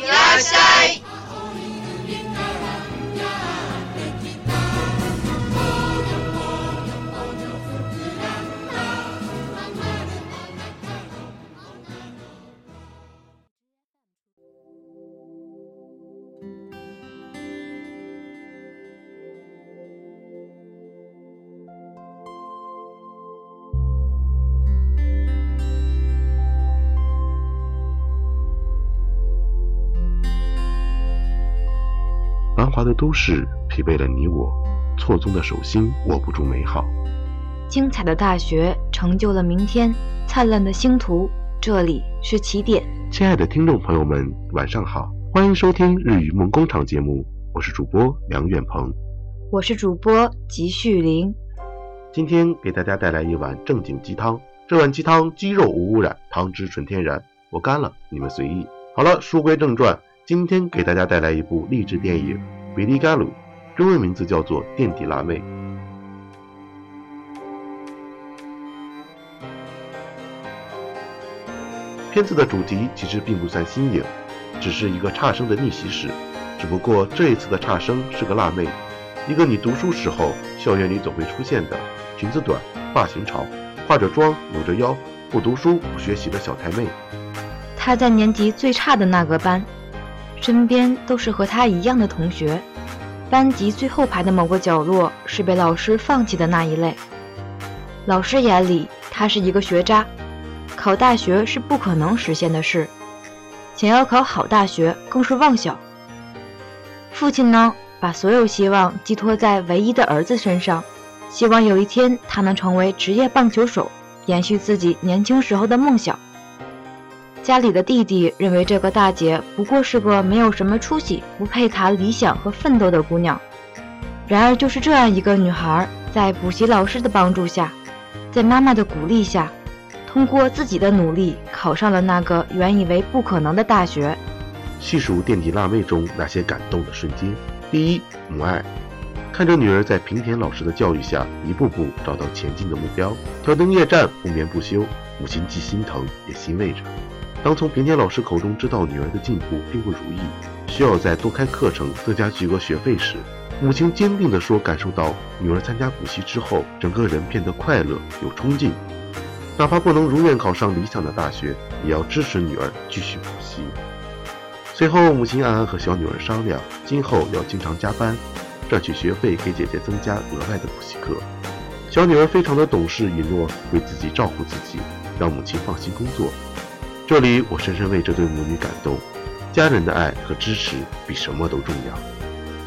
いらっしゃい。 的都市疲惫了你我，错综的手心握不住美好。精彩的大学成就了明天，灿烂的星途，这里是起点。亲爱的听众朋友们，晚上好，欢迎收听日语梦工厂节目，我是主播梁远鹏。我是主播吉旭林。今天给大家带来一碗正经鸡汤，这碗鸡汤鸡肉无污染，汤汁纯天然，我干了，你们随意。好了，书归正传，今天给大家带来一部励志电影《比利嘎鲁》，中文名字叫做《垫底辣妹》。片子的主题其实并不算新颖，只是一个差生的逆袭史。只不过这一次的差生是个辣妹，一个你读书时候校园里总会出现的裙子短、发型潮、化着妆、扭着腰、不读书不学习的小太妹。她在年级最差的那个班，身边都是和他一样的同学。班级最后排的某个角落是被老师放弃的那一类。老师眼里，他是一个学渣，考大学是不可能实现的事，想要考好大学更是妄想。父亲呢，把所有希望寄托在唯一的儿子身上，希望有一天他能成为职业棒球手，延续自己年轻时候的梦想。家里的弟弟认为这个大姐不过是个没有什么出息、不配谈理想和奋斗的姑娘。然而，就是这样一个女孩，在补习老师的帮助下，在妈妈的鼓励下，通过自己的努力，考上了那个原以为不可能的大学。细数垫底辣妹中那些感动的瞬间：第一，母爱，看着女儿在平田老师的教育下一步步找到前进的目标，挑灯夜战，不眠不休，母亲既心疼也欣慰着。当从平田老师口中知道女儿的进步并不如意，需要再多开课程、增加巨额学费时，母亲坚定地说：“感受到女儿参加补习之后，整个人变得快乐有冲劲，哪怕不能如愿考上理想的大学，也要支持女儿继续补习。”随后，母亲暗暗和小女儿商量，今后要经常加班，赚取学费给姐姐增加额外的补习课。小女儿非常的懂事，允诺为自己照顾自己，让母亲放心工作。这里我深深为这对母女感动，家人的爱和支持比什么都重要。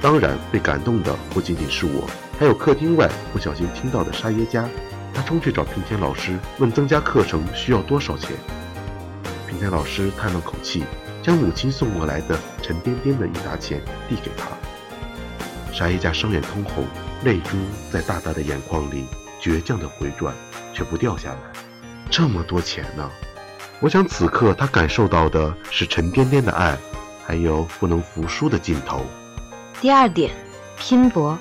当然，被感动的不仅仅是我，还有客厅外不小心听到的沙耶加。他冲去找平田老师，问增加课程需要多少钱。平田老师叹了口气，将母亲送过来的沉甸甸的一沓钱递给他。沙耶加双眼通红，泪珠在大大的眼眶里倔强地回转，却不掉下来。这么多钱呢？我想此刻他感受到的是沉甸甸的爱，还有不能服输的劲头。第二点，拼搏。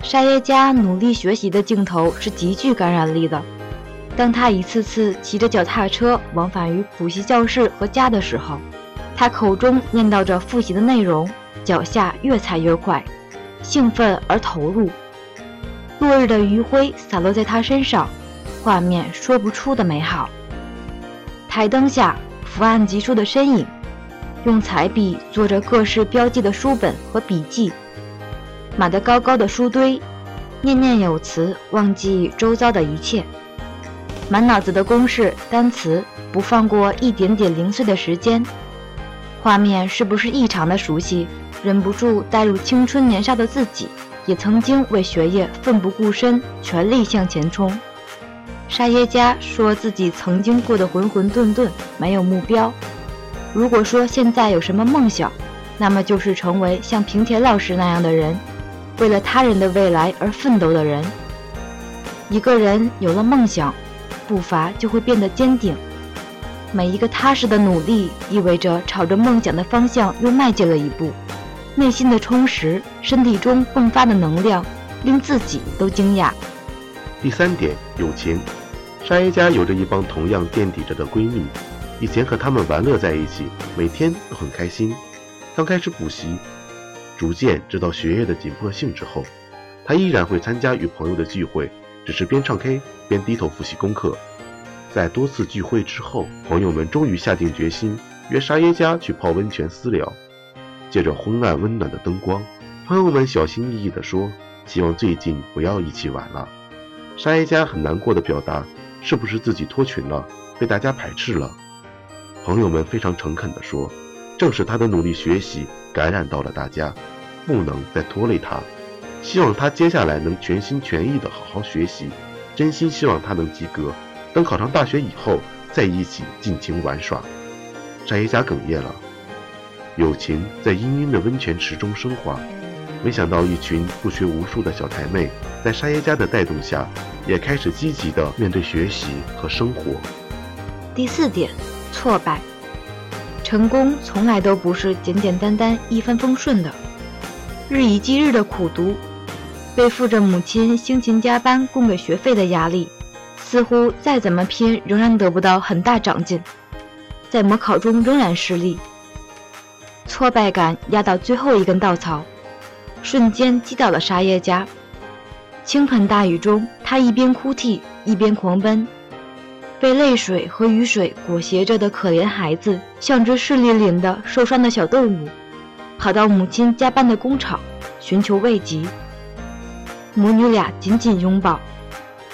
沙耶加努力学习的镜头是极具感染力的。当他一次次骑着脚踏车往返于补习教室和家的时候，他口中念叨着复习的内容，脚下越踩越快，兴奋而投入。落日的余晖洒落在他身上，画面说不出的美好。台灯下，伏案疾书的身影，用彩笔做着各式标记的书本和笔记，码得高高的书堆，念念有词，忘记周遭的一切。满脑子的公式、单词，不放过一点点零碎的时间。画面是不是异常的熟悉？忍不住带入青春年少的自己，也曾经为学业奋不顾身，全力向前冲。沙耶加说自己曾经过得浑浑沌沌，没有目标。如果说现在有什么梦想，那么就是成为像平田老师那样的人，为了他人的未来而奋斗的人。一个人有了梦想。步伐就会变得坚定，每一个踏实的努力意味着朝着梦想的方向又迈进了一步。内心的充实，身体中迸发的能量，令自己都惊讶。第三点，友情。沙耶加有着一帮同样垫底着的闺蜜，以前和她们玩乐在一起，每天都很开心。刚开始补习，逐渐知道学业的紧迫性之后，她依然会参加与朋友的聚会。只是边唱 K 边低头复习功课。在多次聚会之后，朋友们终于下定决心约沙耶加去泡温泉私聊。借着昏暗温暖的灯光，朋友们小心翼翼地说：“希望最近不要一起玩了。”沙耶加很难过的表达：“是不是自己脱群了，被大家排斥了？”朋友们非常诚恳地说：“正是他的努力学习感染到了大家，不能再拖累他。”希望他接下来能全心全意的好好学习，真心希望他能及格。等考上大学以后，再一起尽情玩耍。沙耶加哽咽了，友情在氤氲的温泉池中升华。没想到，一群不学无术的小台妹，在沙耶加的带动下，也开始积极的面对学习和生活。第四点，挫败。成功从来都不是简简单单、一帆风顺的，日以继日的苦读。背负着母亲辛勤加班供给学费的压力，似乎再怎么拼仍然得不到很大长进，在模考中仍然失利，挫败感压到最后一根稻草，瞬间击倒了沙耶加。倾盆大雨中，他一边哭泣一边狂奔，被泪水和雨水裹挟着的可怜孩子，像只湿淋淋的受伤的小动物，跑到母亲加班的工厂寻求慰藉。母女俩紧紧拥抱，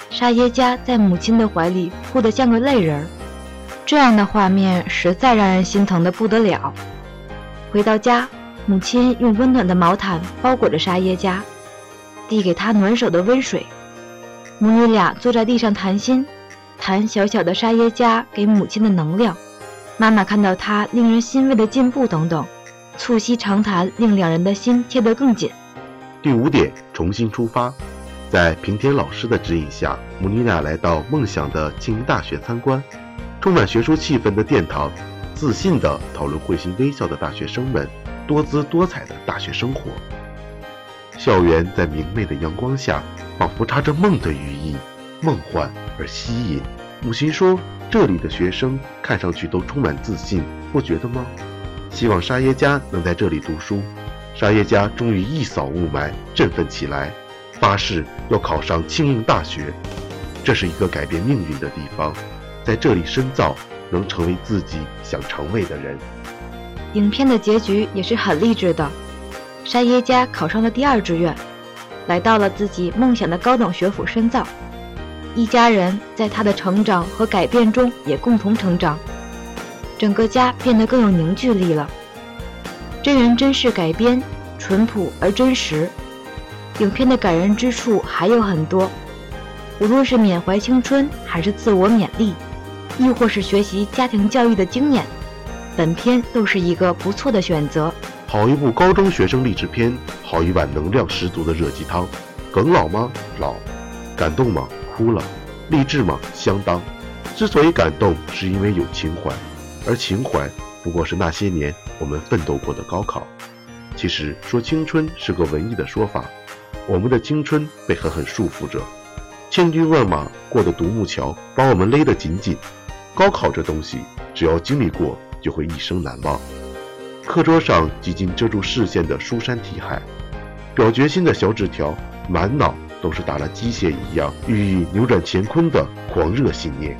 沙耶加在母亲的怀里哭得像个泪人儿。这样的画面实在让人心疼得不得了。回到家，母亲用温暖的毛毯包裹着沙耶加，递给她暖手的温水。母女俩坐在地上谈心，谈小小的沙耶加给母亲的能量，妈妈看到她令人欣慰的进步等等，促膝长谈，令两人的心贴得更紧。第五点，重新出发。在平田老师的指引下，母女俩来到梦想的庆应大学参观。充满学术气氛的殿堂，自信地讨论会心微笑的大学生们多姿多彩的大学生活。校园在明媚的阳光下，仿佛插着梦的羽翼，梦幻而吸引。母亲说：“这里的学生看上去都充满自信，不觉得吗？”希望沙耶加能在这里读书。沙耶加终于一扫雾霾，振奋起来，发誓要考上庆应大学。这是一个改变命运的地方，在这里深造，能成为自己想成为的人。影片的结局也是很励志的，沙耶加考上了第二志愿，来到了自己梦想的高等学府深造。一家人在他的成长和改变中也共同成长，整个家变得更有凝聚力了。真人真事改编，淳朴而真实。影片的感人之处还有很多，无论是缅怀青春，还是自我勉励，亦或是学习家庭教育的经验，本片都是一个不错的选择。好一部高中学生励志片，好一碗能量十足的热鸡汤。耿老吗？老。感动吗？哭了。励志吗？相当。之所以感动，是因为有情怀，而情怀。不过是那些年我们奋斗过的高考。其实说青春是个文艺的说法，我们的青春被狠狠束缚着，千军万马过的独木桥把我们勒得紧紧。高考这东西，只要经历过，就会一生难忘。课桌上几近遮住视线的书山题海，表决心的小纸条，满脑都是打了鸡血一样寓意扭转乾坤的狂热信念。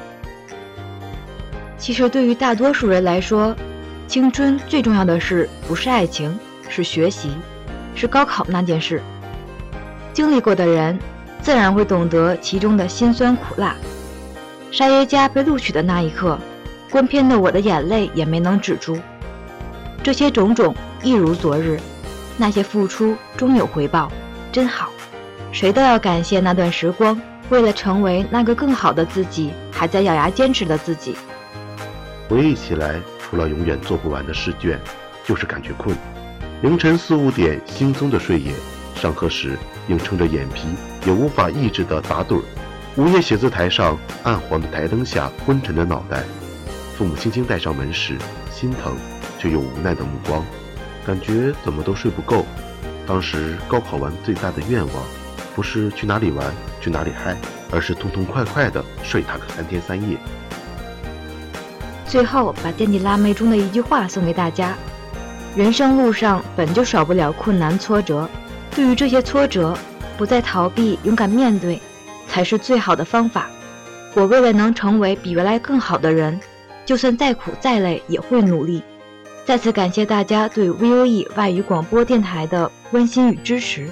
其实，对于大多数人来说，青春最重要的事不是爱情，是学习，是高考那件事。经历过的人，自然会懂得其中的辛酸苦辣。沙耶加被录取的那一刻，观片的我的眼泪也没能止住。这些种种一如昨日，那些付出终有回报，真好。谁都要感谢那段时光，为了成为那个更好的自己，还在咬牙坚持的自己。回忆起来，除了永远做不完的试卷，就是感觉困。凌晨四五点惺忪的睡眼，上课时硬撑着眼皮也无法抑制的打盹。午夜写字台上暗黄的台灯下昏沉的脑袋，父母轻轻带上门时，心疼却又无奈的目光，感觉怎么都睡不够。当时高考完最大的愿望，不是去哪里玩去哪里嗨，而是痛痛快快的睡他个三天三夜。最后，把垫底辣妹中的一句话送给大家：人生路上本就少不了困难挫折，对于这些挫折，不再逃避，勇敢面对，才是最好的方法。我为了能成为比原来更好的人，就算再苦再累也会努力。再次感谢大家对 VOE 外语广播电台的关心与支持。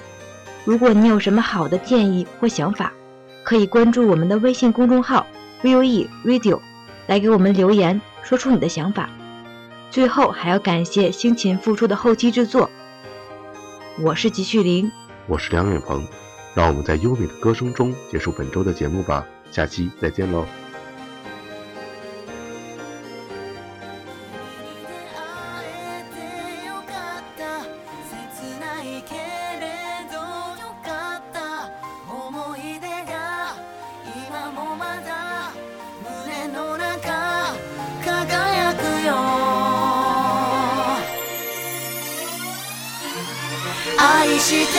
如果你有什么好的建议或想法，可以关注我们的微信公众号 VOE Radio。来给我们留言，说出你的想法。最后还要感谢辛勤付出的后期制作。我是吉旭林，我是梁远鹏，让我们在优美的歌声中结束本周的节目吧。下期再见喽。she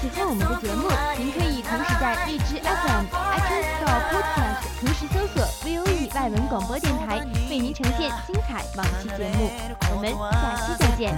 喜欢我们的节目，您可以同时在荔枝 fm actor store podcast 同时搜索 Voe 外文广播电台为您呈现精彩往期节目，我们下期再见。